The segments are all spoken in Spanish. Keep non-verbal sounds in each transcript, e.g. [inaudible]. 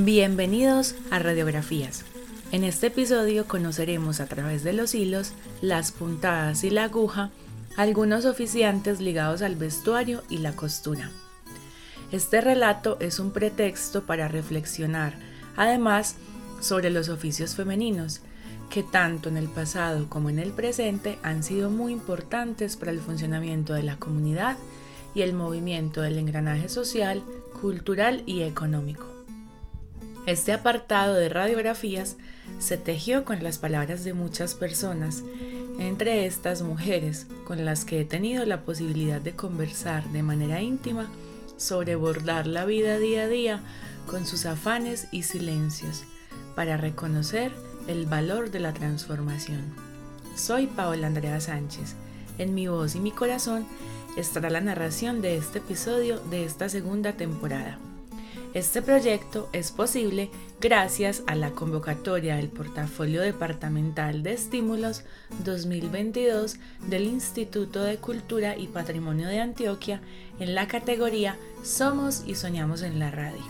Bienvenidos a Radiografías. En este episodio conoceremos a través de los hilos, las puntadas y la aguja algunos oficiantes ligados al vestuario y la costura. Este relato es un pretexto para reflexionar, además, sobre los oficios femeninos, que tanto en el pasado como en el presente han sido muy importantes para el funcionamiento de la comunidad y el movimiento del engranaje social, cultural y económico. Este apartado de radiografías se tejió con las palabras de muchas personas, entre estas mujeres con las que he tenido la posibilidad de conversar de manera íntima sobre bordar la vida día a día con sus afanes y silencios, para reconocer el valor de la transformación. Soy Paola Andrea Sánchez. En mi voz y mi corazón estará la narración de este episodio de esta segunda temporada. Este proyecto es posible gracias a la convocatoria del Portafolio Departamental de Estímulos 2022 del Instituto de Cultura y Patrimonio de Antioquia en la categoría Somos y Soñamos en la Radio.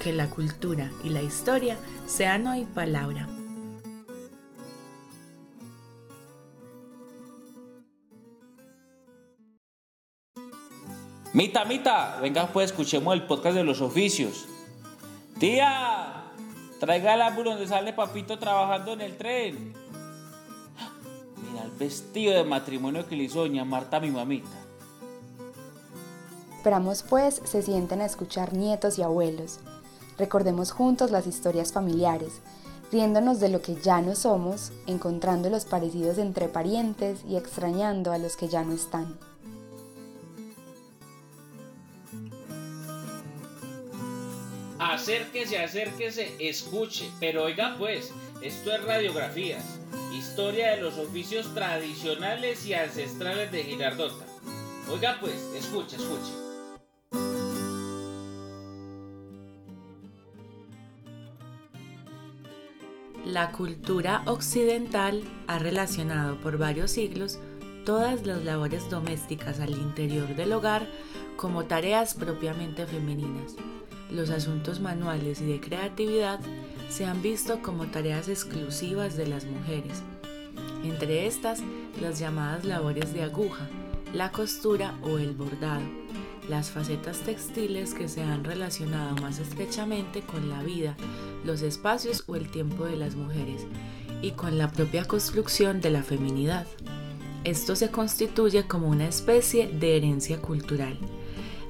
Que la cultura y la historia sean hoy palabra. Mita, Mita, venga pues escuchemos el podcast de los oficios. Tía, traiga el álbum donde sale papito trabajando en el tren. Mira el vestido de matrimonio que le hizo doña Marta mi mamita. Esperamos pues se sienten a escuchar nietos y abuelos. Recordemos juntos las historias familiares, riéndonos de lo que ya no somos, encontrando los parecidos entre parientes y extrañando a los que ya no están. Acérquese, acérquese, escuche. Pero oiga pues, esto es radiografías, historia de los oficios tradicionales y ancestrales de Girardota. Oiga pues, escuche, escuche. La cultura occidental ha relacionado por varios siglos todas las labores domésticas al interior del hogar como tareas propiamente femeninas los asuntos manuales y de creatividad se han visto como tareas exclusivas de las mujeres, entre estas las llamadas labores de aguja, la costura o el bordado, las facetas textiles que se han relacionado más estrechamente con la vida, los espacios o el tiempo de las mujeres y con la propia construcción de la feminidad. Esto se constituye como una especie de herencia cultural.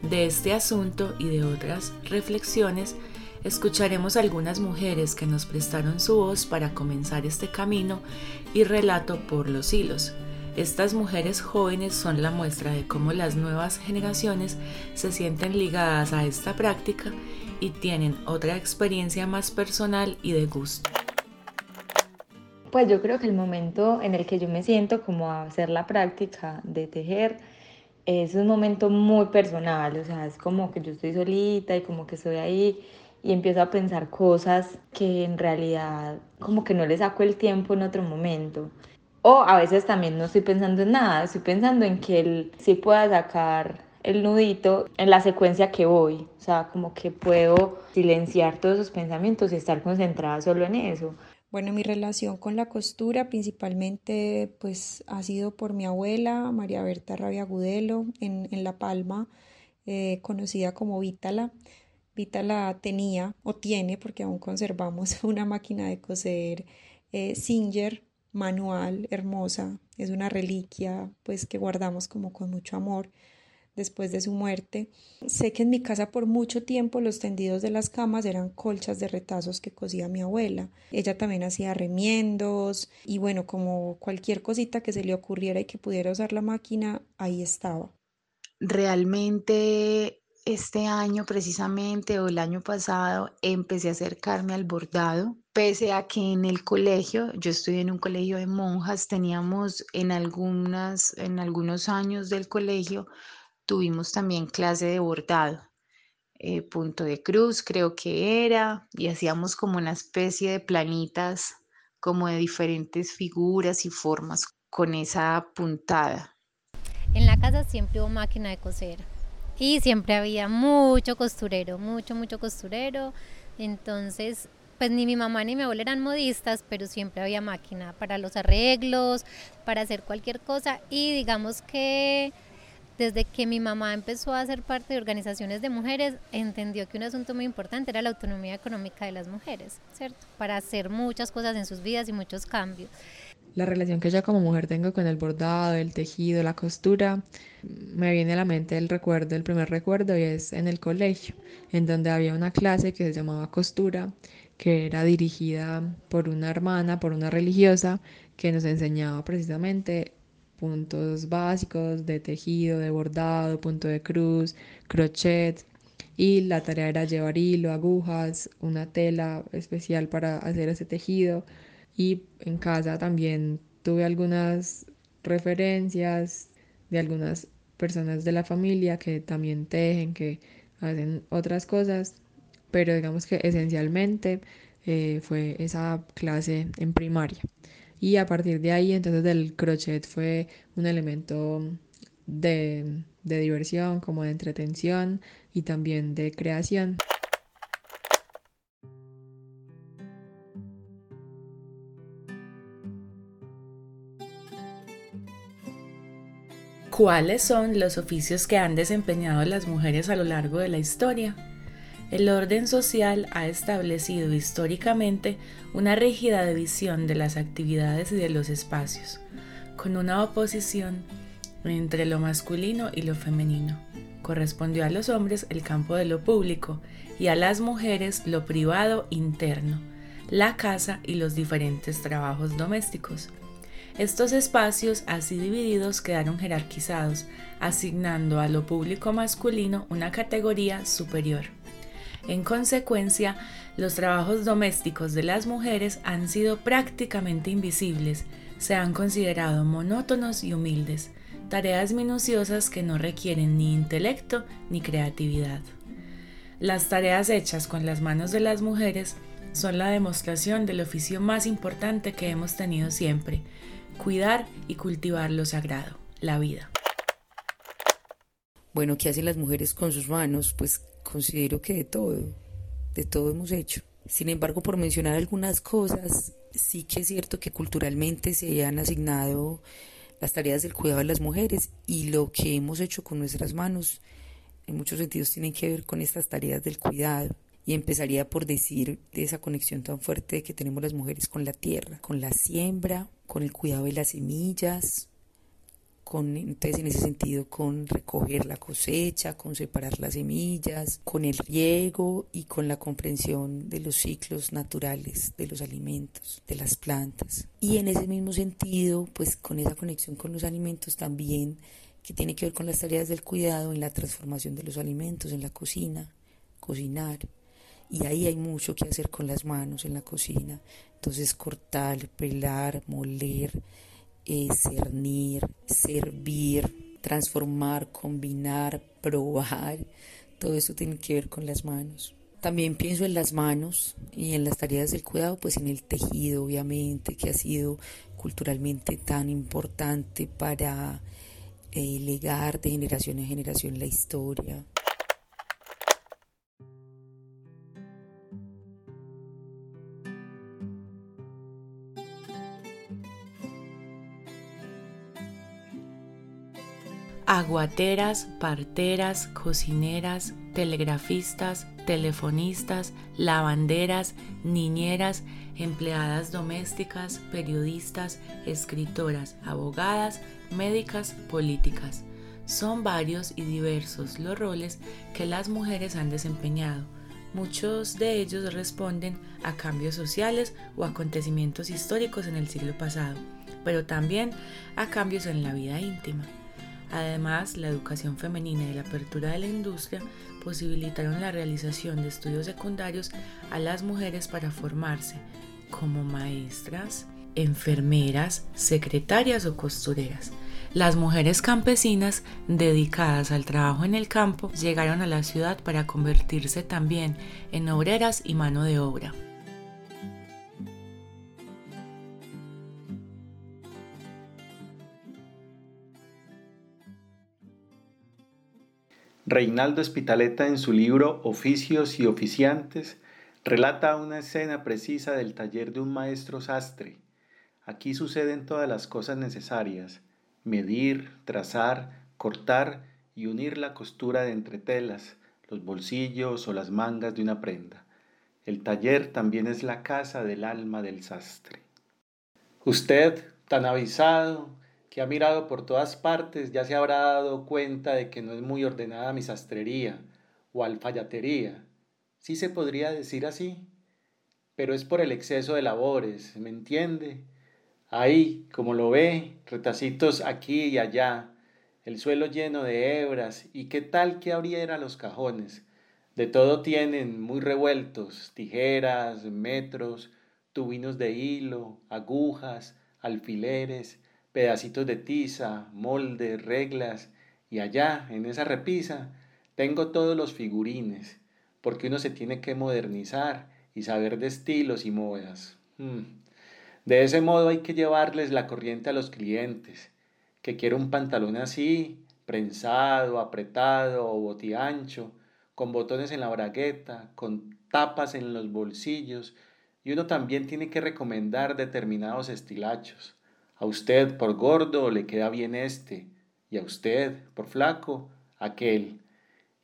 De este asunto y de otras reflexiones, escucharemos algunas mujeres que nos prestaron su voz para comenzar este camino y relato por los hilos. Estas mujeres jóvenes son la muestra de cómo las nuevas generaciones se sienten ligadas a esta práctica y tienen otra experiencia más personal y de gusto. Pues yo creo que el momento en el que yo me siento como a hacer la práctica de tejer es un momento muy personal, o sea, es como que yo estoy solita y como que estoy ahí y empiezo a pensar cosas que en realidad como que no le saco el tiempo en otro momento. O a veces también no estoy pensando en nada, estoy pensando en que él sí pueda sacar el nudito en la secuencia que voy, o sea, como que puedo silenciar todos esos pensamientos y estar concentrada solo en eso. Bueno, mi relación con la costura principalmente pues ha sido por mi abuela, María Berta Rabia Gudelo, en, La Palma, eh, conocida como Vítala. Vítala tenía o tiene, porque aún conservamos [laughs] una máquina de coser eh, Singer manual, hermosa, es una reliquia pues que guardamos como con mucho amor después de su muerte. Sé que en mi casa por mucho tiempo los tendidos de las camas eran colchas de retazos que cosía mi abuela. Ella también hacía remiendos y bueno, como cualquier cosita que se le ocurriera y que pudiera usar la máquina, ahí estaba. Realmente este año precisamente o el año pasado empecé a acercarme al bordado, pese a que en el colegio, yo estoy en un colegio de monjas, teníamos en algunas en algunos años del colegio Tuvimos también clase de bordado, eh, punto de cruz creo que era, y hacíamos como una especie de planitas como de diferentes figuras y formas con esa puntada. En la casa siempre hubo máquina de coser y siempre había mucho costurero, mucho, mucho costurero. Entonces, pues ni mi mamá ni mi abuela eran modistas, pero siempre había máquina para los arreglos, para hacer cualquier cosa y digamos que desde que mi mamá empezó a ser parte de organizaciones de mujeres, entendió que un asunto muy importante era la autonomía económica de las mujeres, ¿cierto? Para hacer muchas cosas en sus vidas y muchos cambios. La relación que yo como mujer tengo con el bordado, el tejido, la costura, me viene a la mente el recuerdo, el primer recuerdo y es en el colegio, en donde había una clase que se llamaba costura, que era dirigida por una hermana, por una religiosa, que nos enseñaba precisamente puntos básicos de tejido, de bordado, punto de cruz, crochet. Y la tarea era llevar hilo, agujas, una tela especial para hacer ese tejido. Y en casa también tuve algunas referencias de algunas personas de la familia que también tejen, que hacen otras cosas, pero digamos que esencialmente eh, fue esa clase en primaria. Y a partir de ahí, entonces el crochet fue un elemento de, de diversión, como de entretención y también de creación. ¿Cuáles son los oficios que han desempeñado las mujeres a lo largo de la historia? El orden social ha establecido históricamente una rígida división de las actividades y de los espacios, con una oposición entre lo masculino y lo femenino. Correspondió a los hombres el campo de lo público y a las mujeres lo privado interno, la casa y los diferentes trabajos domésticos. Estos espacios así divididos quedaron jerarquizados, asignando a lo público masculino una categoría superior. En consecuencia, los trabajos domésticos de las mujeres han sido prácticamente invisibles, se han considerado monótonos y humildes, tareas minuciosas que no requieren ni intelecto ni creatividad. Las tareas hechas con las manos de las mujeres son la demostración del oficio más importante que hemos tenido siempre, cuidar y cultivar lo sagrado, la vida. Bueno, ¿qué hacen las mujeres con sus manos? Pues considero que de todo, de todo hemos hecho. Sin embargo, por mencionar algunas cosas, sí que es cierto que culturalmente se han asignado las tareas del cuidado de las mujeres y lo que hemos hecho con nuestras manos en muchos sentidos tienen que ver con estas tareas del cuidado. Y empezaría por decir de esa conexión tan fuerte que tenemos las mujeres con la tierra, con la siembra, con el cuidado de las semillas, con, entonces en ese sentido con recoger la cosecha, con separar las semillas, con el riego y con la comprensión de los ciclos naturales de los alimentos, de las plantas. Y en ese mismo sentido, pues con esa conexión con los alimentos también que tiene que ver con las tareas del cuidado en la transformación de los alimentos, en la cocina, cocinar. Y ahí hay mucho que hacer con las manos en la cocina. Entonces cortar, pelar, moler, eh, cernir, servir, transformar, combinar, probar. Todo eso tiene que ver con las manos. También pienso en las manos y en las tareas del cuidado, pues en el tejido, obviamente, que ha sido culturalmente tan importante para eh, legar de generación en generación la historia. Aguateras, parteras, cocineras, telegrafistas, telefonistas, lavanderas, niñeras, empleadas domésticas, periodistas, escritoras, abogadas, médicas, políticas. Son varios y diversos los roles que las mujeres han desempeñado. Muchos de ellos responden a cambios sociales o acontecimientos históricos en el siglo pasado, pero también a cambios en la vida íntima. Además, la educación femenina y la apertura de la industria posibilitaron la realización de estudios secundarios a las mujeres para formarse como maestras, enfermeras, secretarias o costureras. Las mujeres campesinas dedicadas al trabajo en el campo llegaron a la ciudad para convertirse también en obreras y mano de obra. Reinaldo Espitaleta en su libro Oficios y Oficiantes Relata una escena precisa del taller de un maestro sastre. Aquí suceden todas las cosas necesarias, medir, trazar, cortar y unir la costura de entretelas, los bolsillos o las mangas de una prenda. El taller también es la casa del alma del sastre. Usted, tan avisado, que ha mirado por todas partes, ya se habrá dado cuenta de que no es muy ordenada mi sastrería o alfayatería. Sí se podría decir así, pero es por el exceso de labores, ¿me entiende? Ahí, como lo ve, retacitos aquí y allá, el suelo lleno de hebras, y qué tal que abriera los cajones. De todo tienen muy revueltos, tijeras, metros, tubinos de hilo, agujas, alfileres, pedacitos de tiza, moldes, reglas, y allá, en esa repisa, tengo todos los figurines, porque uno se tiene que modernizar y saber de estilos y modas. Hmm. De ese modo hay que llevarles la corriente a los clientes, que quiero un pantalón así, prensado, apretado o botiancho, con botones en la bragueta, con tapas en los bolsillos, y uno también tiene que recomendar determinados estilachos. A usted por gordo le queda bien este, y a usted por flaco aquel.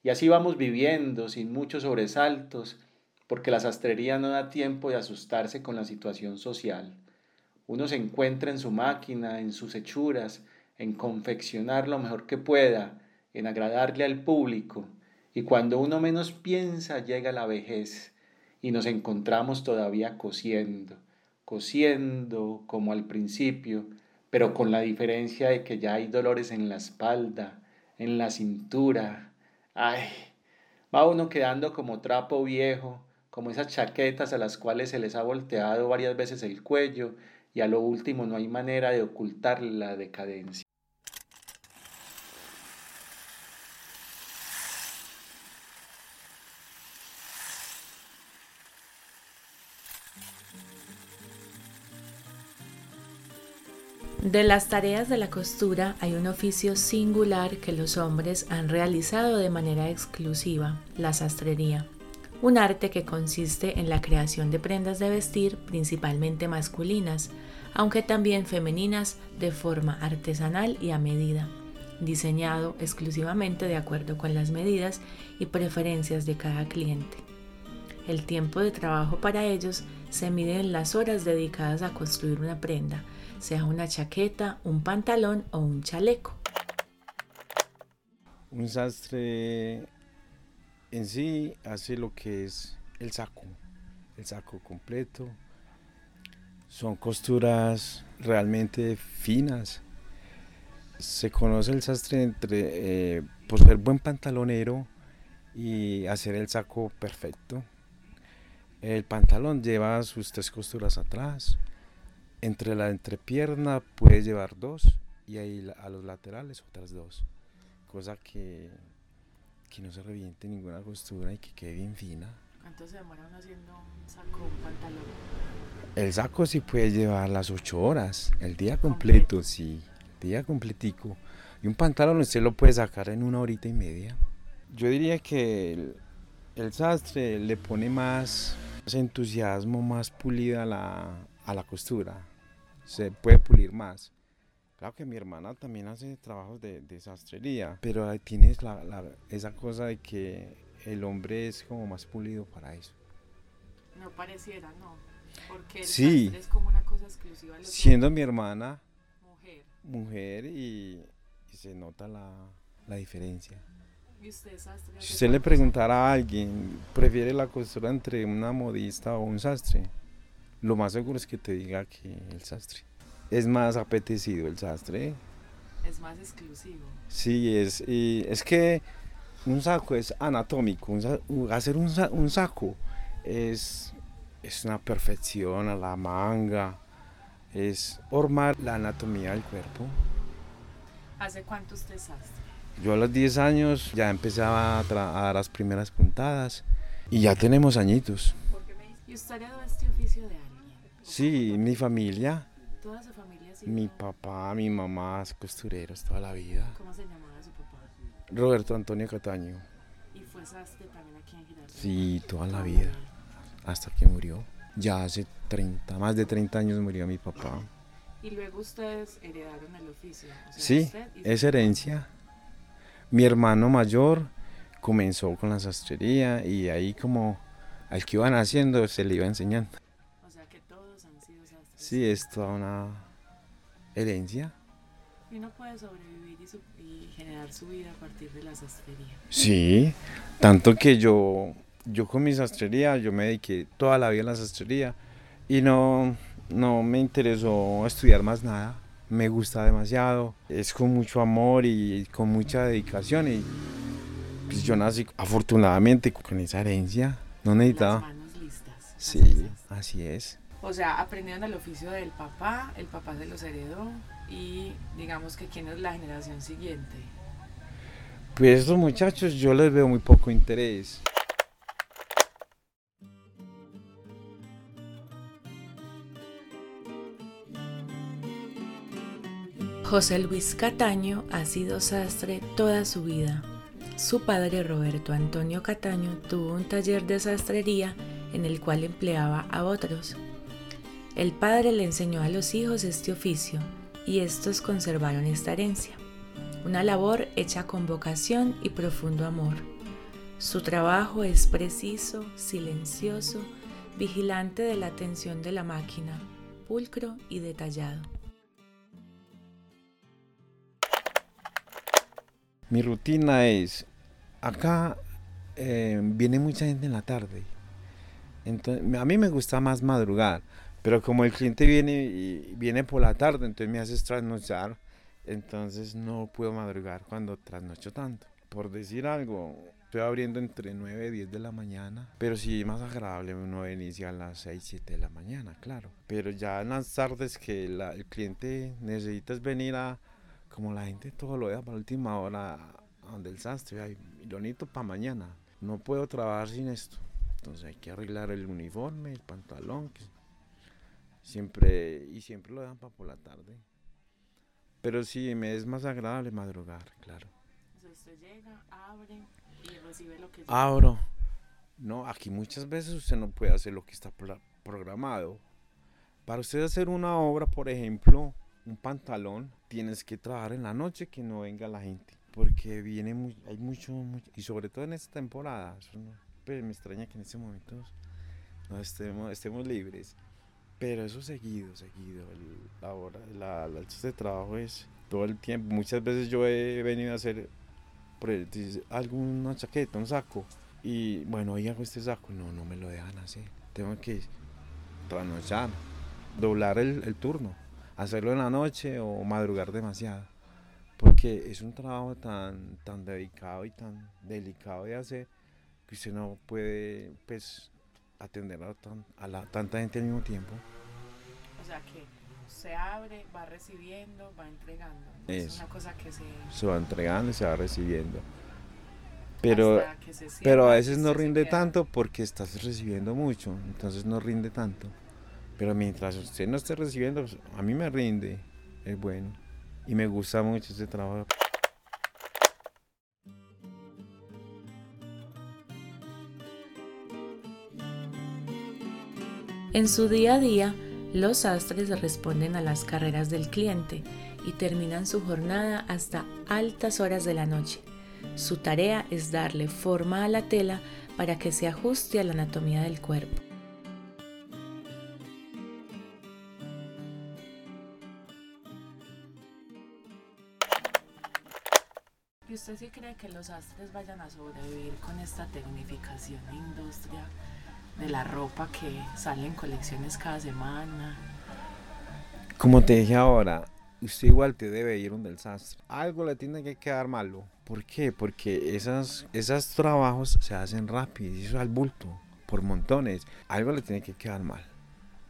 Y así vamos viviendo sin muchos sobresaltos, porque la sastrería no da tiempo de asustarse con la situación social. Uno se encuentra en su máquina, en sus hechuras, en confeccionar lo mejor que pueda, en agradarle al público, y cuando uno menos piensa llega la vejez y nos encontramos todavía cosiendo cosiendo como al principio, pero con la diferencia de que ya hay dolores en la espalda, en la cintura. Ay, va uno quedando como trapo viejo, como esas chaquetas a las cuales se les ha volteado varias veces el cuello y a lo último no hay manera de ocultar la decadencia. De las tareas de la costura hay un oficio singular que los hombres han realizado de manera exclusiva, la sastrería, un arte que consiste en la creación de prendas de vestir principalmente masculinas, aunque también femeninas de forma artesanal y a medida, diseñado exclusivamente de acuerdo con las medidas y preferencias de cada cliente. El tiempo de trabajo para ellos se mide en las horas dedicadas a construir una prenda, sea una chaqueta, un pantalón o un chaleco. Un sastre en sí hace lo que es el saco, el saco completo. Son costuras realmente finas. Se conoce el sastre entre eh, por ser buen pantalonero y hacer el saco perfecto. El pantalón lleva sus tres costuras atrás, entre la entrepierna puedes llevar dos y ahí a los laterales otras dos. Cosa que, que no se reviente ninguna costura y que quede bien fina. ¿Cuánto se demora uno haciendo un saco o un pantalón? El saco sí puede llevar las ocho horas, el día completo, sí, el día completico. Y un pantalón usted lo puede sacar en una horita y media. Yo diría que el, el sastre le pone más, más entusiasmo, más pulida la, a la costura. Se puede pulir más. Claro que mi hermana también hace trabajos de, de sastrería, pero ahí tienes la, la, esa cosa de que el hombre es como más pulido para eso. No pareciera, no. Porque el Sí. sastre es como una cosa exclusiva Siendo mi hermana mujer. mujer y, y se nota la, la diferencia. ¿Y usted es sastre? Si usted le preguntara a alguien, ¿prefiere la costura entre una modista o un sastre? Lo más seguro es que te diga que el sastre. Es más apetecido el sastre. Es más exclusivo. Sí, es, y es que un saco es anatómico. un hacer un, un saco es, es una perfección a la manga. Es formar la anatomía del cuerpo. ¿Hace cuánto usted es sastre? Yo a los 10 años ya empezaba a, dar las primeras puntadas y ya tenemos añitos. ¿Y usted este oficio de? Sí, mi familia, Toda su familia sí. mi papá, mi mamá, costureros toda la vida. ¿Cómo se llamaba su papá? Roberto Antonio Cataño, Y fue sastre también aquí en Girardot. sí, toda la vida. hasta que murió. Ya hace 30, más de 30 años murió mi papá. Y luego ustedes heredaron el oficio. sí, es herencia. Mi hermano mayor comenzó con la sastrería y ahí como al que iban haciendo se le iba enseñando. Sí, es toda una herencia. Y uno puede sobrevivir y, y, generar su vida a partir de la sastrería. Sí, tanto que yo, yo con mi sastrería, yo me dediqué toda la vida a la sastrería y no, no me interesó estudiar más nada. Me gusta demasiado, es con mucho amor y con mucha dedicación y pues yo nací afortunadamente con esa herencia, no necesitaba. Las manos listas. Sí, así es. O sea, aprendieron el oficio del papá, el papá se los heredó y digamos que quién es la generación siguiente. Pues estos muchachos yo les veo muy poco interés. José Luis Cataño ha sido sastre toda su vida. Su padre Roberto Antonio Cataño tuvo un taller de sastrería en el cual empleaba a otros. El padre le enseñó a los hijos este oficio y estos conservaron esta herencia, una labor hecha con vocación y profundo amor. Su trabajo es preciso, silencioso, vigilante de la atención de la máquina, pulcro y detallado. Mi rutina es, acá eh, viene mucha gente en la tarde, entonces a mí me gusta más madrugar, pero como el cliente viene y viene por la tarde, entonces me hace trasnochar, entonces no puedo madrugar cuando trasnocho tanto. Por decir algo, estoy abriendo entre 9 y 10 de la mañana, pero sí más agradable uno inicia a las 6, 7 de la mañana, claro. Pero ya en las tardes que el cliente necesita venir a, como la gente todo lo deja para la última hora, donde el sastre, lo necesito para mañana. No puedo trabajar sin esto. Entonces hay que arreglar el uniforme, el pantalón, que siempre, y siempre lo dejan para por la tarde. Pero sí, me es más agradable madrugar, claro. usted llega, abre y recibe lo que... Abro. No, aquí muchas veces usted no puede hacer lo que está programado. Para usted hacer una obra, por ejemplo, un pantalón, tienes que trabajar en la noche que no venga la gente. Porque viene muy, hay mucho, mucho, y sobre todo en esta temporada. pues me extraña que en este momento no estemos, estemos libres. Pero eso seguido, seguido. la hora, la, la de trabajo es todo el tiempo. Muchas veces yo he venido a hacer alguna chaqueta, un saco. Y bueno, hoy hago este saco. No, no me lo dejan hacer. Tengo que trasnochar, doblar el, el turno hacerlo en la noche o madrugar demasiado. Porque es un trabajo tan, tan dedicado y tan delicado de hacer que usted no puede pues, atender a, a la, tanta gente al mismo tiempo. O sea que se abre, va recibiendo, va entregando. Es, una cosa que se... Se va entregando y se va recibiendo. Pero, pero a veces no rinde tanto porque estás recibiendo mucho, entonces no rinde tanto. Pero mientras usted no esté recibiendo, pues, a mí me rinde, es bueno. Y me gusta mucho ese trabajo. En su día a día, los sastres responden a las carreras del cliente y terminan su jornada hasta altas horas de la noche. Su tarea es darle forma a la tela para que se ajuste a la anatomía del cuerpo. ¿Y usted sí cree que los astres vayan a sobrevivir con esta tecnificación de industria de la ropa que sale en colecciones cada semana? Como te dije ahora, usted igual te debe ir un del sastre. Algo le tiene que quedar malo. ¿Por qué? Porque esas, esos trabajos se hacen rápido eso al bulto, por montones. Algo le tiene que quedar mal.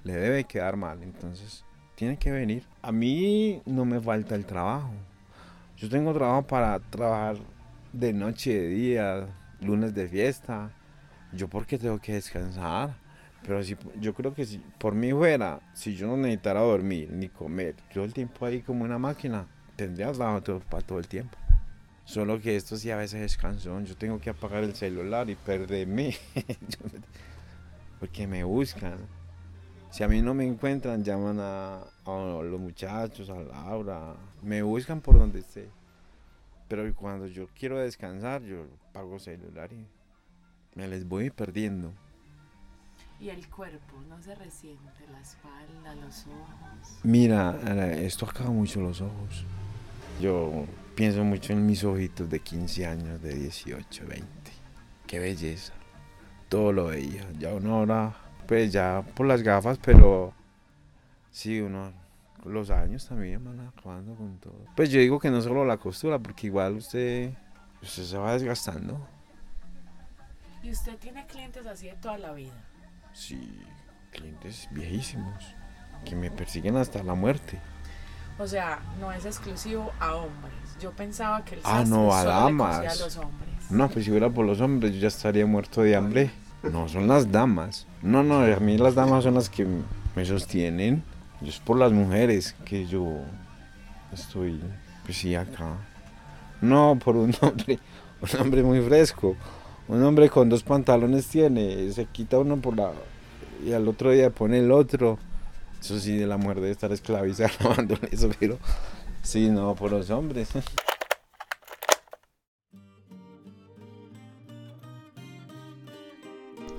Le debe quedar mal. Entonces, tiene que venir. A mí no me falta el trabajo. Yo tengo trabajo para trabajar de noche, de día, lunes de fiesta. Yo porque tengo que descansar. Pero si, yo creo que si por mí fuera, si yo no necesitara dormir ni comer, yo el tiempo ahí como una máquina, tendría trabajo para todo el tiempo. Solo que esto sí a veces es. Yo tengo que apagar el celular y perderme. [laughs] porque me buscan. Si a mí no me encuentran, llaman a, a los muchachos, a Laura, me buscan por donde esté. Pero cuando yo quiero descansar, yo pago celular y me les voy perdiendo. ¿Y el cuerpo no se resiente? ¿La espalda, los ojos? Mira, esto acaba mucho los ojos. Yo pienso mucho en mis ojitos de 15 años, de 18, 20. Qué belleza. Todo lo veía. Ya uno ahora, pues ya por las gafas, pero sí, uno los años también van acabando con todo. Pues yo digo que no solo la costura, porque igual usted, usted se va desgastando. ¿Y usted tiene clientes así de toda la vida? Sí, clientes viejísimos, que me persiguen hasta la muerte. O sea, no es exclusivo a hombres. Yo pensaba que el ah, no, a damas. a los hombres. No, pues si fuera por los hombres yo ya estaría muerto de hambre. No, son las damas. No, no, a mí las damas son las que me sostienen. Es por las mujeres que yo estoy, pues sí, acá. No, por un [laughs] hombre, un hombre muy fresco. Un hombre con dos pantalones tiene, se quita uno por la... y al otro día pone el otro. Eso sí, de la mujer de estar esclavizada [laughs] eso, pero sí, no, por los hombres.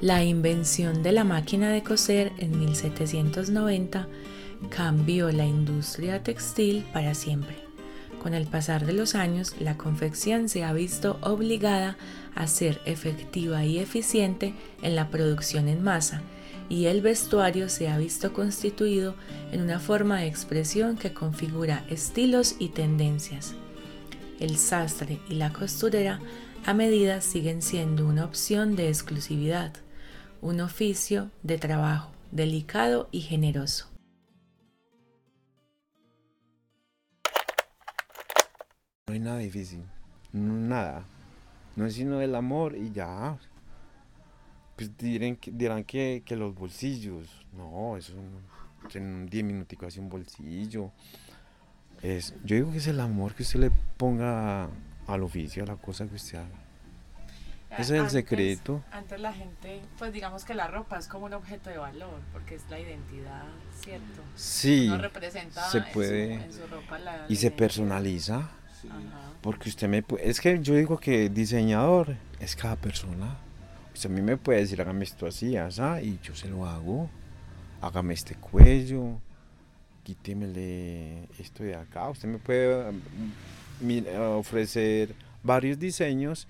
La invención de la máquina de coser en 1790 cambió la industria textil para siempre. Con el pasar de los años, la confección se ha visto obligada a ser efectiva y eficiente en la producción en masa, y el vestuario se ha visto constituido en una forma de expresión que configura estilos y tendencias. El sastre y la costurera a medida siguen siendo una opción de exclusividad, un oficio de trabajo delicado y generoso. No hay nada difícil, nada. No es sino el amor y ya. Pues dirán, dirán que, los bolsillos, no, eso en 10 minuticos hace un bolsillo. Es, yo digo que es el amor que usted le ponga al oficio, a la cosa que usted haga. Ese es el secreto. Antes la gente, pues digamos que la ropa es como un objeto de valor, porque es la identidad, ¿cierto? Sí. No representa se puede. En su, ropa la y se personaliza. Porque usted me puede, es que yo digo que diseñador es cada persona. Usted a mí me puede decir, hágame esto así, así, y yo se lo hago. Hágame este cuello, quítemele esto de acá. Usted me puede mm, ofrecer varios diseños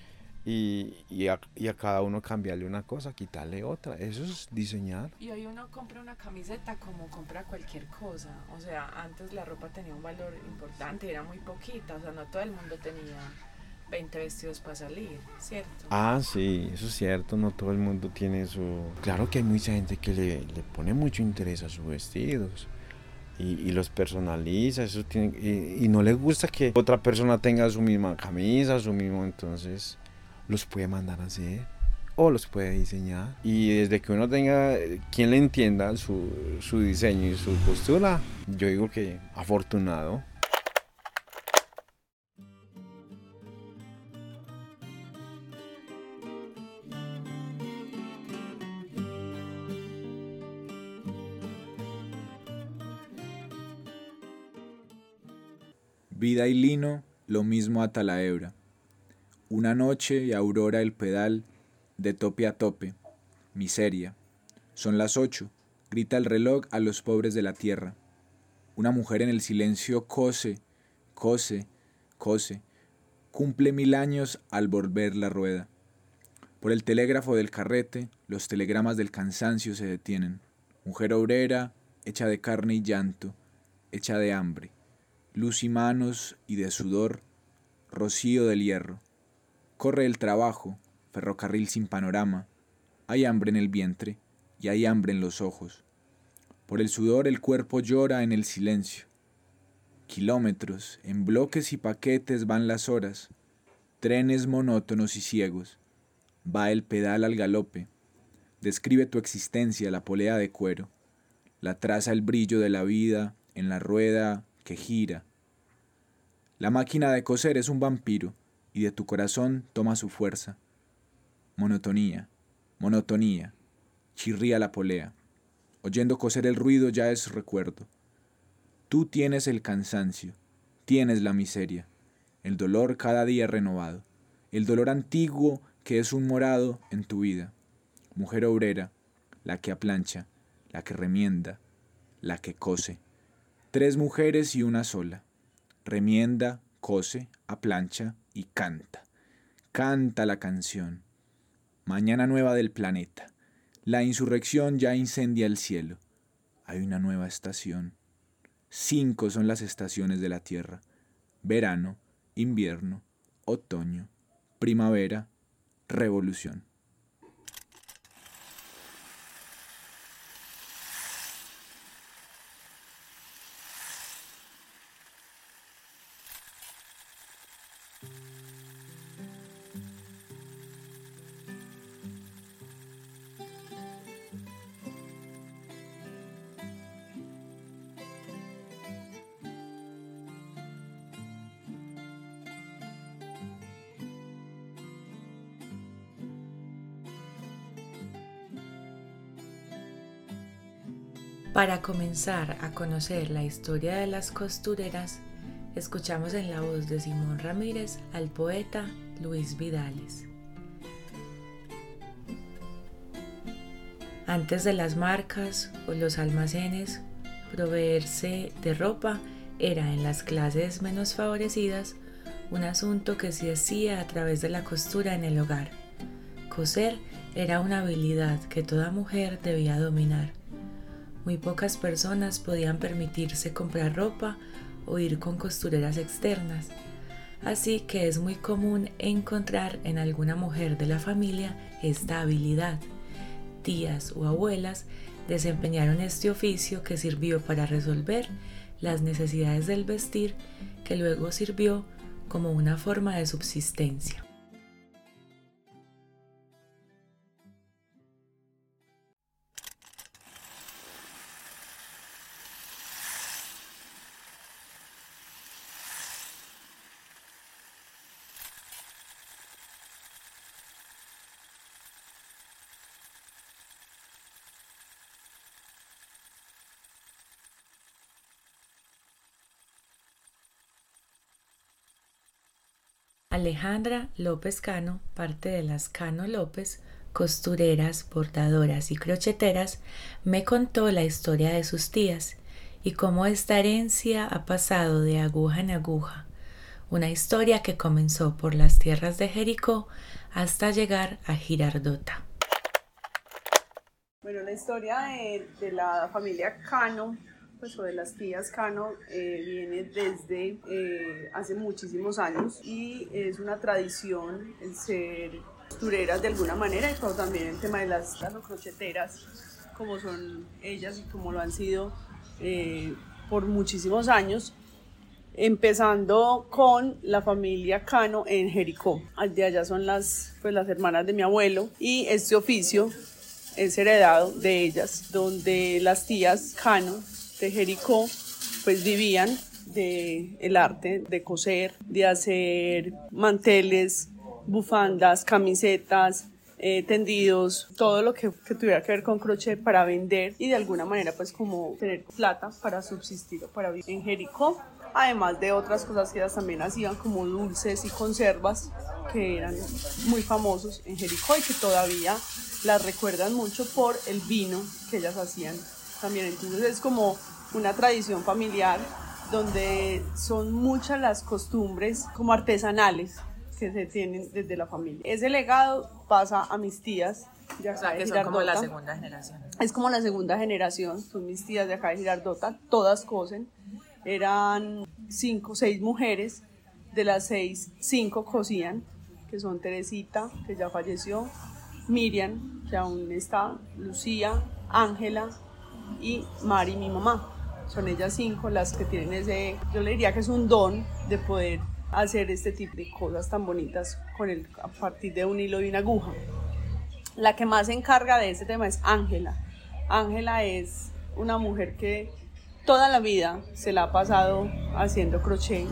y, a, cada uno cambiarle una cosa, quitarle otra. Eso es diseñar. Y hoy uno compra una camiseta como compra cualquier cosa. O sea, antes la ropa tenía un valor importante, era muy poquita. O sea, no todo el mundo tenía 20 vestidos para salir, ¿cierto? Ah, sí, eso es cierto. No todo el mundo tiene su... Claro que hay mucha gente que le, pone mucho interés a sus vestidos. Y, los personaliza, eso tiene, y, y no le gusta que otra persona tenga su misma camisa, su mismo, entonces los puede mandar a hacer o los puede diseñar. Y desde que uno tenga quien le entienda su, su diseño y su postura, yo digo que afortunado. Vida y lino, lo mismo a la hebra. Una noche y aurora el pedal, de tope a tope. Miseria. Son las ocho. Grita el reloj a los pobres de la tierra. Una mujer en el silencio cose, cose, cose. Cumple mil años al volver la rueda. Por el telégrafo del carrete, los telegramas del cansancio se detienen. Mujer obrera, hecha de carne y llanto, hecha de hambre. Luz y manos y de sudor, rocío del hierro. Corre el trabajo, ferrocarril sin panorama. Hay hambre en el vientre y hay hambre en los ojos. Por el sudor el cuerpo llora en el silencio. Kilómetros, en bloques y paquetes van las horas, trenes monótonos y ciegos. Va el pedal al galope. Describe tu existencia la polea de cuero. La traza el brillo de la vida en la rueda que gira. La máquina de coser es un vampiro y de tu corazón toma su fuerza. Monotonía, monotonía, chirría la polea. Oyendo coser el ruido ya es recuerdo. Tú tienes el cansancio, tienes la miseria, el dolor cada día renovado, el dolor antiguo que es un morado en tu vida. Mujer obrera, la que aplancha, la que remienda, la que cose. Tres mujeres y una sola. Remienda, cose, aplancha y canta. Canta la canción. Mañana nueva del planeta. La insurrección ya incendia el cielo. Hay una nueva estación. Cinco son las estaciones de la Tierra. Verano, invierno, otoño, primavera, revolución. Para comenzar a conocer la historia de las costureras, escuchamos en la voz de Simón Ramírez al poeta Luis Vidales. Antes de las marcas o los almacenes, proveerse de ropa era en las clases menos favorecidas un asunto que se hacía a través de la costura en el hogar. Coser era una habilidad que toda mujer debía dominar. Muy pocas personas podían permitirse comprar ropa o ir con costureras externas, así que es muy común encontrar en alguna mujer de la familia esta habilidad. Tías o abuelas desempeñaron este oficio que sirvió para resolver las necesidades del vestir que luego sirvió como una forma de subsistencia. Alejandra López Cano, parte de las Cano López, costureras, bordadoras y crocheteras, me contó la historia de sus tías y cómo esta herencia ha pasado de aguja en aguja, una historia que comenzó por las tierras de Jericó hasta llegar a Girardota. Bueno, la historia de, la familia Cano pues, de las tías Cano eh, viene desde eh, hace muchísimos años y es una tradición el ser costureras de alguna manera y también el tema de las, las crocheteras como son ellas y como lo han sido eh, por muchísimos años empezando con la familia Cano en Jericó. De allá son las, pues, las hermanas de mi abuelo y este oficio es heredado de ellas, donde las tías Cano de Jericó pues vivían del el arte de coser, de hacer manteles, bufandas, camisetas, eh, tendidos, todo lo que, que, tuviera que ver con crochet para vender y de alguna manera pues como tener plata para subsistir o para vivir en Jericó, además de otras cosas que ellas también hacían como dulces y conservas que eran muy famosos en Jericó y que todavía las recuerdan mucho por el vino que ellas hacían también. Entonces es como una tradición familiar donde son muchas las costumbres como artesanales que se tienen desde la familia. Ese legado pasa a mis tías de acá de Girardota. como la segunda generación. Es como la segunda generación, son mis tías de acá de Girardota, todas cosen. Eran cinco, seis mujeres, de las seis, cinco cosían, que son Teresita, que ya falleció, Miriam, que aún está, Lucía, Ángela, y Mari, mi mamá. Son ellas cinco las que tienen ese, yo le diría que es un don de poder hacer este tipo de cosas tan bonitas con el, a partir de un hilo y una aguja. La que más se encarga de este tema es Ángela. Ángela es una mujer que toda la vida se la ha pasado haciendo crochet.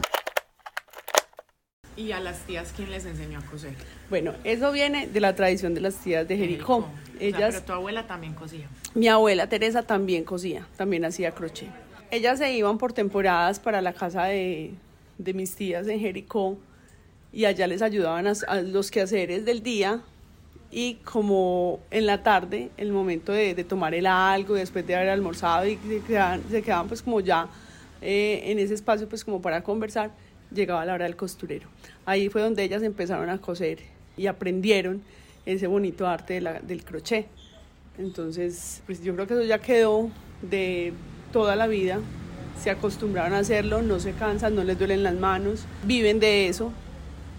¿Y a las tías quién les enseñó a coser? Bueno, eso viene de la tradición de las tías de Jericó. Ellas, pero tu abuela también cosía. Mi abuela Teresa también cosía, también hacía crochet. Ellas se iban por temporadas para la casa de, de mis tías en Jericó y allá les ayudaban a, a, los quehaceres del día y como en la tarde, el momento de, de tomar el algo, después de haber almorzado y se quedaban, se quedaban pues como ya eh, en ese espacio pues como para conversar, llegaba la hora del costurero. Ahí fue donde ellas empezaron a coser y aprendieron ese bonito arte de del crochet. Entonces, pues yo creo que eso ya quedó de toda la vida. Se acostumbraron a hacerlo, no se cansan, no les duelen las manos, viven de eso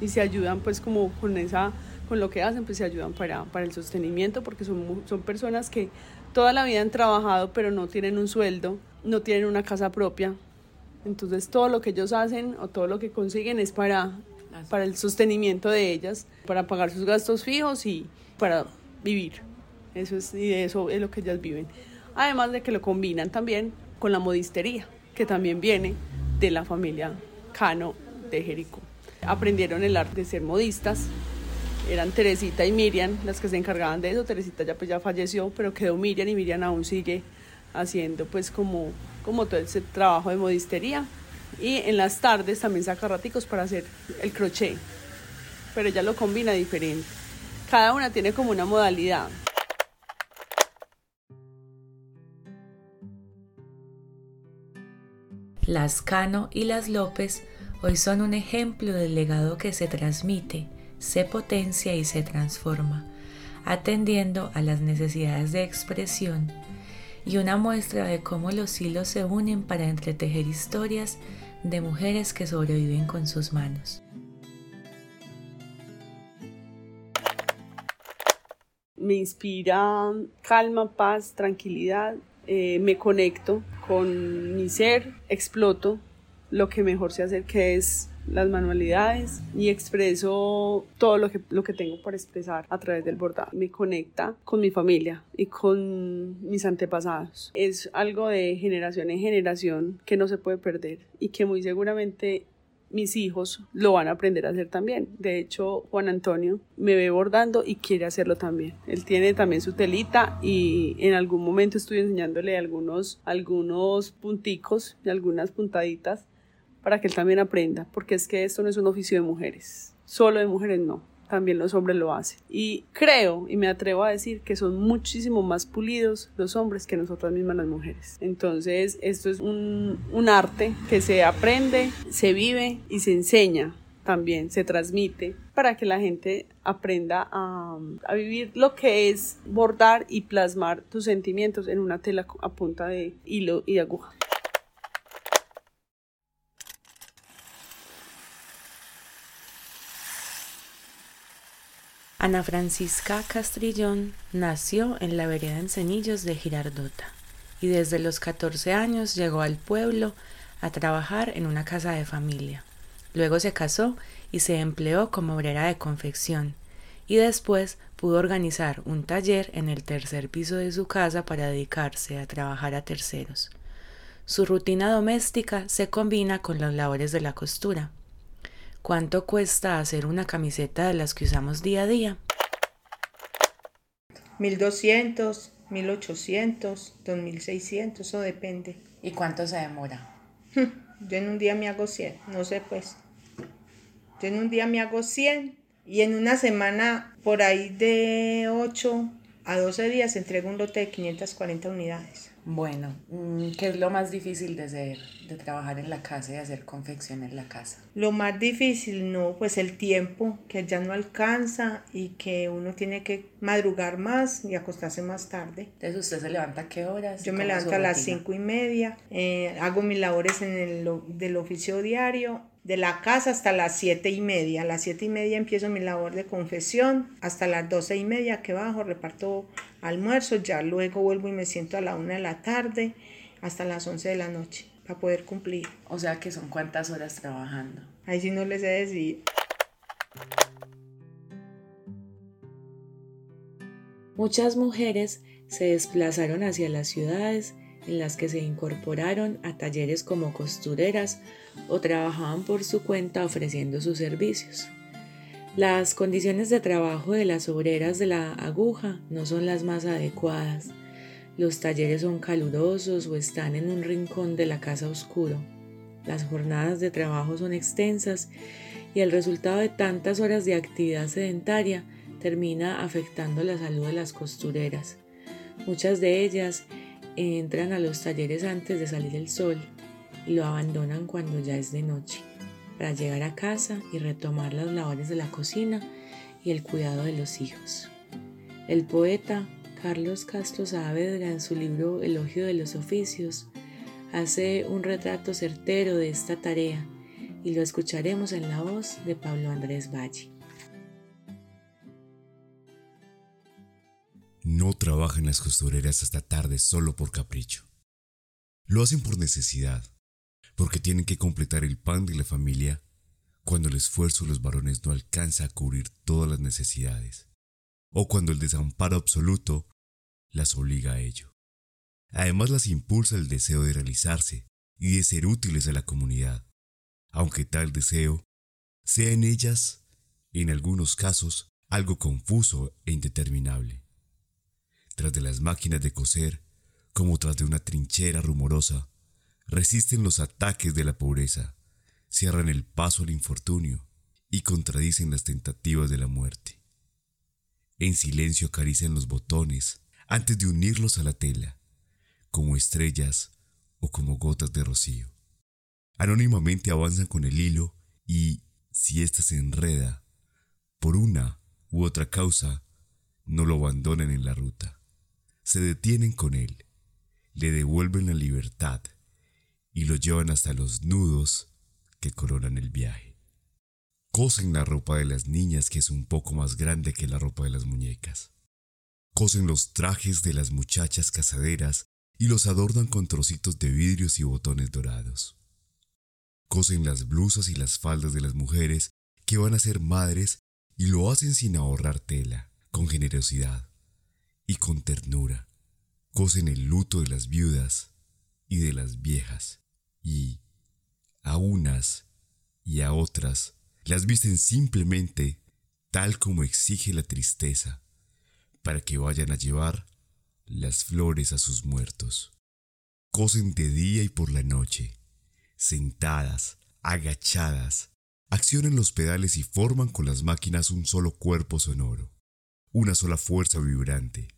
y se ayudan pues como con esa con lo que hacen, pues se ayudan para, para el sostenimiento, porque son, son personas que toda la vida han trabajado, pero no tienen un sueldo, no tienen una casa propia. Entonces todo lo que ellos hacen o todo lo que consiguen es para, para el sostenimiento de ellas, para pagar sus gastos fijos y para vivir. Eso es, y eso es lo que ellas viven. Además de que lo combinan también con la modistería, que también viene de la familia Cano de Jericó. Aprendieron el arte de ser modistas, eran Teresita y Miriam las que se encargaban de eso. Teresita ya pues ya falleció, pero quedó Miriam y Miriam aún sigue haciendo pues como, como todo ese trabajo de modistería. Y en las tardes también saca raticos para hacer el crochet, pero ella lo combina diferente. Cada una tiene como una modalidad. Las Cano y las López hoy son un ejemplo del legado que se transmite se potencia y se transforma, atendiendo a las necesidades de expresión y una muestra de cómo los hilos se unen para entretejer historias de mujeres que sobreviven con sus manos. Me inspira calma, paz, tranquilidad, eh, me conecto con mi ser, exploto lo que mejor sé hacer, que es las manualidades y expreso todo lo que, lo que tengo por expresar a través del bordado. Me conecta con mi familia y con mis antepasados. Es algo de generación en generación que no se puede perder y que muy seguramente mis hijos lo van a aprender a hacer también. De hecho, Juan Antonio me ve bordando y quiere hacerlo también. Él tiene también su telita y en algún momento estoy enseñándole algunos, algunos punticos y algunas puntaditas para que él también aprenda, porque es que esto no es un oficio de mujeres, solo de mujeres no, también los hombres lo hacen. Y creo y me atrevo a decir que son muchísimo más pulidos los hombres que nosotras mismas las mujeres. Entonces, esto es un, un arte que se aprende, se vive y se enseña también, se transmite para que la gente aprenda a, a, vivir lo que es bordar y plasmar tus sentimientos en una tela a punta de hilo y aguja. Ana Francisca Castrillón nació en la vereda Encenillos de Girardota y desde los 14 años llegó al pueblo a trabajar en una casa de familia. Luego se casó y se empleó como obrera de confección y después pudo organizar un taller en el tercer piso de su casa para dedicarse a trabajar a terceros. Su rutina doméstica se combina con las labores de la costura. ¿Cuánto cuesta hacer una camiseta de las que usamos día a día? 1200, 1800, 2600, eso depende. ¿Y cuánto se demora? [laughs] Yo en un día me hago 100, no sé pues. Yo en un día me hago 100 y en una semana por ahí de 8 a 12 días entrego un lote de 540 unidades. Bueno, mm, ¿qué es lo más difícil de hacer, de trabajar en la casa y hacer confección en la casa? Lo más difícil, no, pues el tiempo, que ya no alcanza y que uno tiene que madrugar más y acostarse más tarde. Entonces, ¿usted se levanta a qué horas? Yo me levanto a las cinco y media, eh, hago mis labores en el del oficio diario de la casa hasta las siete y media. A las siete y media empiezo mi labor de confesión, hasta las doce y media que bajo, reparto almuerzo, ya luego vuelvo y me siento a la una de la tarde hasta las once de la noche para poder cumplir. O sea que son cuántas horas trabajando. Ahí sí no les sé decir. Muchas mujeres se desplazaron hacia las ciudades en las que se incorporaron a talleres como costureras o trabajaban por su cuenta ofreciendo sus servicios. Las condiciones de trabajo de las obreras de la aguja no son las más adecuadas. Los talleres son calurosos o están en un rincón de la casa oscuro. Las jornadas de trabajo son extensas y el resultado de tantas horas de actividad sedentaria termina afectando la salud de las costureras. Muchas de ellas entran a los talleres antes de salir el sol y lo abandonan cuando ya es de noche, para llegar a casa y retomar las labores de la cocina y el cuidado de los hijos. El poeta Carlos Castro Saavedra en su libro Elogio de los Oficios hace un retrato certero de esta tarea y lo escucharemos en la voz de Pablo Andrés Valle. No trabajan las costureras hasta tarde solo por capricho. Lo hacen por necesidad, porque tienen que completar el pan de la familia cuando el esfuerzo de los varones no alcanza a cubrir todas las necesidades, o cuando el desamparo absoluto las obliga a ello. Además las impulsa el deseo de realizarse y de ser útiles a la comunidad, aunque tal deseo sea en ellas, en algunos casos, algo confuso e indeterminable tras de las máquinas de coser, como tras de una trinchera rumorosa, resisten los ataques de la pobreza, cierran el paso al infortunio y contradicen las tentativas de la muerte. En silencio acarician los botones antes de unirlos a la tela, como estrellas o como gotas de rocío. Anónimamente avanzan con el hilo y, si ésta se enreda, por una u otra causa, no lo abandonan en la ruta se detienen con él, le devuelven la libertad y lo llevan hasta los nudos que coronan el viaje. Cosen la ropa de las niñas que es un poco más grande que la ropa de las muñecas. Cosen los trajes de las muchachas casaderas y los adornan con trocitos de vidrios y botones dorados. Cosen las blusas y las faldas de las mujeres que van a ser madres y lo hacen sin ahorrar tela, con generosidad y con ternura. Cosen el luto de las viudas y de las viejas, y a unas y a otras las visten simplemente tal como exige la tristeza, para que vayan a llevar las flores a sus muertos. Cosen de día y por la noche, sentadas, agachadas, accionan los pedales y forman con las máquinas un solo cuerpo sonoro, una sola fuerza vibrante.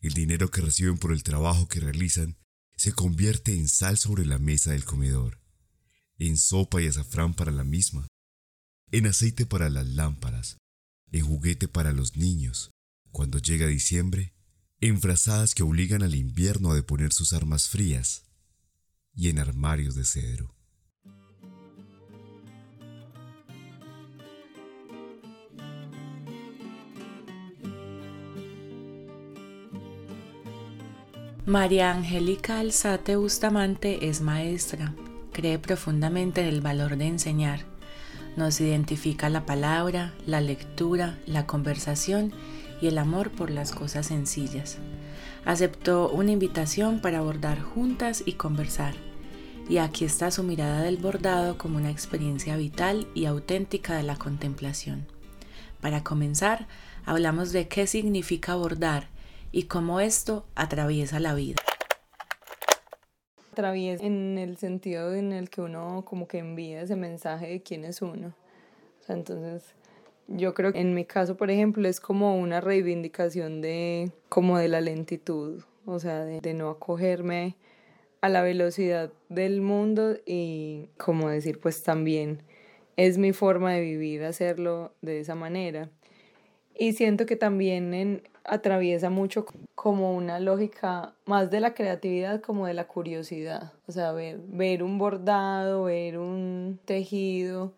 El dinero que reciben por el trabajo que realizan se convierte en sal sobre la mesa del comedor, en sopa y azafrán para la misma, en aceite para las lámparas, en juguete para los niños, cuando llega diciembre, en frazadas que obligan al invierno a deponer sus armas frías y en armarios de cedro. María Angélica Alzate Bustamante es maestra, cree profundamente en el valor de enseñar. Nos identifica la palabra, la lectura, la conversación y el amor por las cosas sencillas. Aceptó una invitación para bordar juntas y conversar. Y aquí está su mirada del bordado como una experiencia vital y auténtica de la contemplación. Para comenzar, hablamos de qué significa bordar y cómo esto atraviesa la vida. Atraviesa en el sentido en el que uno como que envía ese mensaje de quién es uno. Entonces yo creo que en mi caso, por ejemplo, es como una reivindicación de como de la lentitud, o sea, de, de no acogerme a la velocidad del mundo y como decir, pues también es mi forma de vivir hacerlo de esa manera. Y siento que también en, atraviesa mucho como una lógica más de la creatividad como de la curiosidad. O sea, ver, un bordado, ver un tejido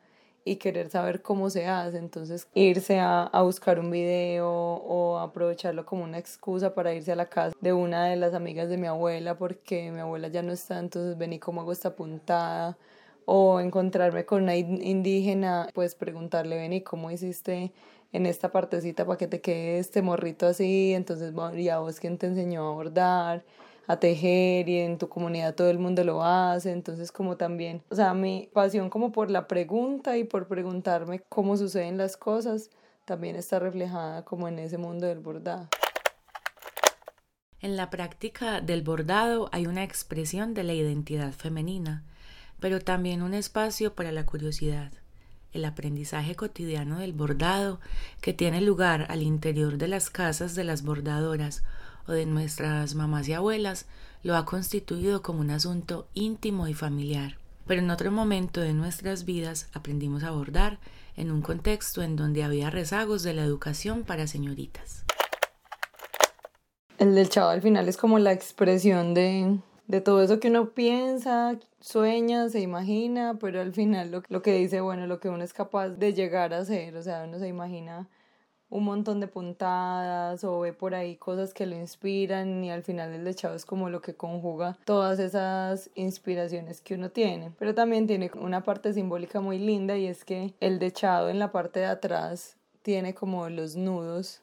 y querer saber cómo se hace. Entonces, irse a, a, buscar un video o aprovecharlo como una excusa para irse a la casa de una de las amigas de mi abuela porque mi abuela ya no está, entonces vení cómo hago esta puntada. O encontrarme con una indígena, pues preguntarle, vení, ¿cómo hiciste en esta partecita para que te quede este morrito así, entonces ya vos quien te enseñó a bordar, a tejer y en tu comunidad todo el mundo lo hace, entonces como también, o sea, mi pasión como por la pregunta y por preguntarme cómo suceden las cosas también está reflejada como en ese mundo del bordado. En la práctica del bordado hay una expresión de la identidad femenina, pero también un espacio para la curiosidad, el aprendizaje cotidiano del bordado que tiene lugar al interior de las casas de las bordadoras o de nuestras mamás y abuelas lo ha constituido como un asunto íntimo y familiar. Pero en otro momento de nuestras vidas aprendimos a bordar en un contexto en donde había rezagos de la educación para señoritas. El del chavo al final es como la expresión de, de todo eso que uno piensa, sueña, se imagina, pero al final lo, lo que dice, bueno, lo que uno es capaz de llegar a hacer, o sea, uno se imagina un montón de puntadas o ve por ahí cosas que lo inspiran y al final el dechado es como lo que conjuga todas esas inspiraciones que uno tiene. Pero también tiene una parte simbólica muy linda y es que el dechado en la parte de atrás tiene como los nudos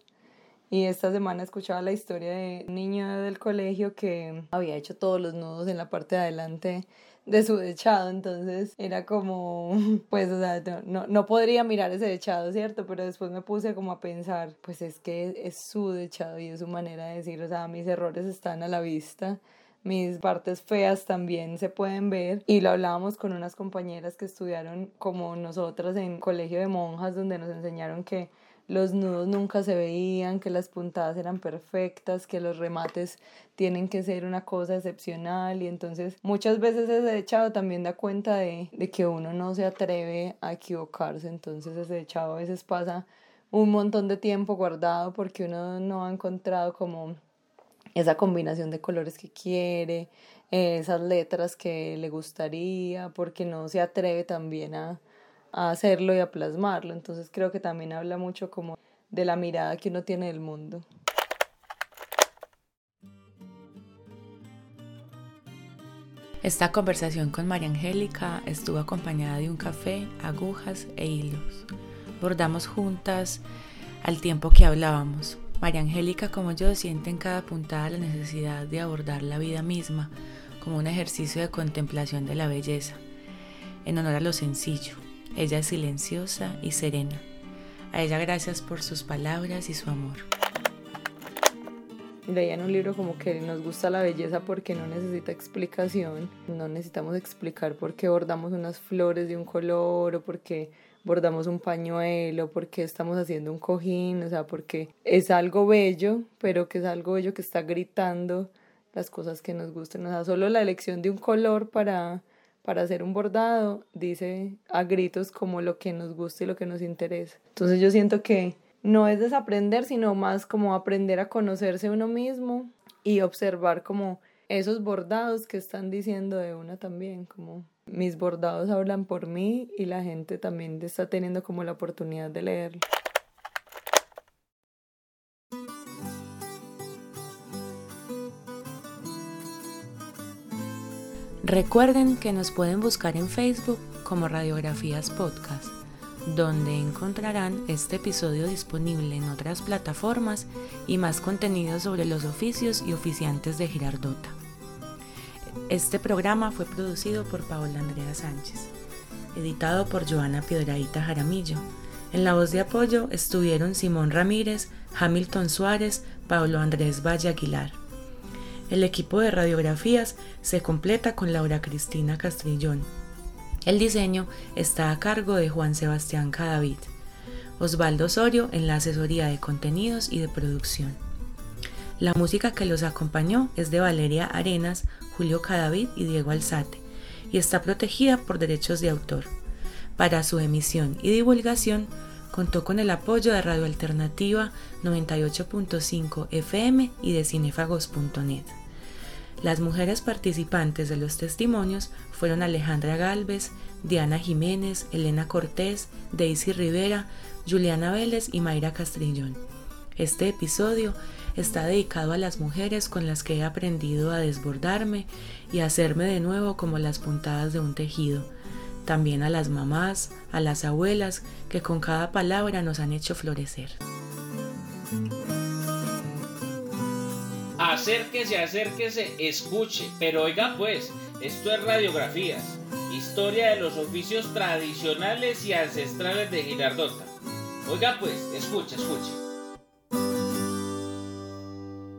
y esta semana escuchaba la historia de un niño del colegio que había hecho todos los nudos en la parte de adelante de su dechado, entonces era como, [laughs] pues, o sea, no, no podría mirar ese dechado, ¿cierto? Pero después me puse como a pensar, pues es que es su dechado y es su manera de decir, o sea, mis errores están a la vista mis partes feas también se pueden ver y lo hablábamos con unas compañeras que estudiaron como nosotras en colegio de monjas donde nos enseñaron que los nudos nunca se veían, que las puntadas eran perfectas, que los remates tienen que ser una cosa excepcional. Y entonces muchas veces ese echado también da cuenta de, de que uno no se atreve a equivocarse, entonces ese echado a veces pasa un montón de tiempo guardado porque uno no ha encontrado como esa combinación de colores que quiere, esas letras que le gustaría, porque no se atreve también a, a hacerlo y a plasmarlo. Entonces creo que también habla mucho como de la mirada que uno tiene del mundo. Esta conversación con María Angélica estuvo acompañada de un café, agujas e hilos. Bordamos juntas al tiempo que hablábamos. María Angélica como yo siente en cada puntada la necesidad de abordar la vida misma como un ejercicio de contemplación de la belleza, en honor a lo sencillo, ella es silenciosa y serena. A ella gracias por sus palabras y su amor. Leía en un libro como que nos gusta la belleza porque no necesita explicación. No necesitamos explicar por qué bordamos unas flores de un color o por qué bordamos un pañuelo, por qué estamos haciendo un cojín, o sea, porque es algo bello, pero que es algo bello que está gritando las cosas que nos gustan. O sea, solo la elección de un color para para hacer un bordado dice a gritos como lo que nos gusta y lo que nos interesa. Entonces yo siento que no es desaprender, sino más como aprender a conocerse uno mismo y observar como esos bordados que están diciendo de una también, como mis bordados hablan por mí y la gente también está teniendo como la oportunidad de leerlo. Recuerden que nos pueden buscar en Facebook como Radiografías Podcast, donde encontrarán este episodio disponible en otras plataformas y más contenido sobre los oficios y oficiantes de Girardota. Este programa fue producido por Paola Andrea Sánchez, editado por Joana Piedraíta Jaramillo. En la voz de apoyo estuvieron Simón Ramírez, Hamilton Suárez, Pablo Andrés Valle Aguilar. El equipo de radiografías se completa con Laura Cristina Castrillón. El diseño está a cargo de Juan Sebastián Cadavid. Osvaldo Osorio en la asesoría de contenidos y de producción. La música que los acompañó es de Valeria Arenas, Julio Cadavid y Diego Alzate y está protegida por derechos de autor. Para su emisión y divulgación contó con el apoyo de Radio Alternativa 98.5 FM y de cinefagos.net. Las mujeres participantes de los testimonios fueron Alejandra Galvez, Diana Jiménez, Elena Cortés, Daisy Rivera, Juliana Vélez y Mayra Castrillón. Este episodio está dedicado a las mujeres con las que he aprendido a desbordarme y a hacerme de nuevo como las puntadas de un tejido. También a las mamás, a las abuelas que con cada palabra nos han hecho florecer. Acérquese, acérquese, escuche. Pero oiga pues, esto es radiografías, historia de los oficios tradicionales y ancestrales de Girardota. Oiga pues, escuche, escuche.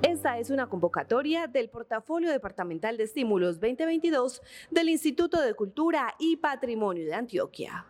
Esta es una convocatoria del Portafolio Departamental de Estímulos 2022 del Instituto de Cultura y Patrimonio de Antioquia.